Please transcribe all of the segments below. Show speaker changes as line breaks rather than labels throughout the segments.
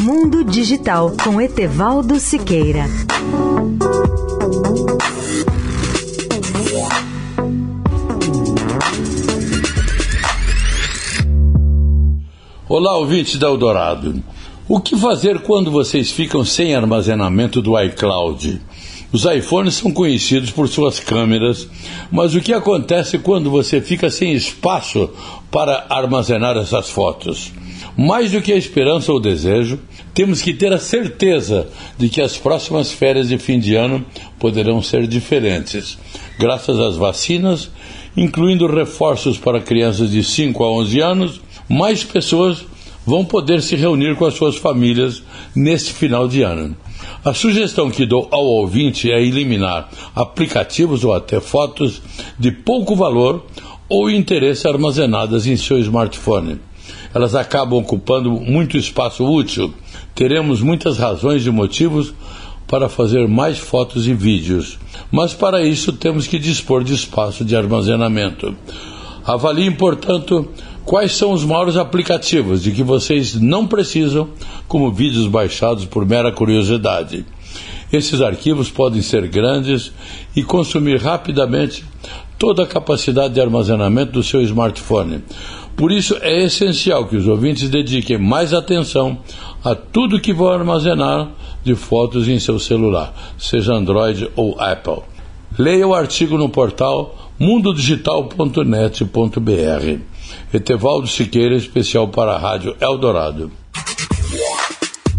Mundo Digital com Etevaldo Siqueira.
Olá, ouvintes da Eldorado. O que fazer quando vocês ficam sem armazenamento do iCloud? Os iPhones são conhecidos por suas câmeras, mas o que acontece quando você fica sem espaço para armazenar essas fotos? Mais do que a esperança ou desejo, temos que ter a certeza de que as próximas férias de fim de ano poderão ser diferentes, graças às vacinas, incluindo reforços para crianças de 5 a 11 anos, mais pessoas vão poder se reunir com as suas famílias neste final de ano. A sugestão que dou ao ouvinte é eliminar aplicativos ou até fotos de pouco valor ou interesse armazenadas em seu smartphone. Elas acabam ocupando muito espaço útil. Teremos muitas razões e motivos para fazer mais fotos e vídeos, mas para isso temos que dispor de espaço de armazenamento. Avaliem, portanto, quais são os maiores aplicativos de que vocês não precisam, como vídeos baixados por mera curiosidade. Esses arquivos podem ser grandes e consumir rapidamente toda a capacidade de armazenamento do seu smartphone. Por isso é essencial que os ouvintes dediquem mais atenção a tudo que vão armazenar de fotos em seu celular, seja Android ou Apple. Leia o artigo no portal mundodigital.net.br. Etevaldo Siqueira, especial para a Rádio Eldorado.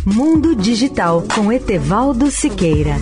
Mundo Digital com Etevaldo Siqueira.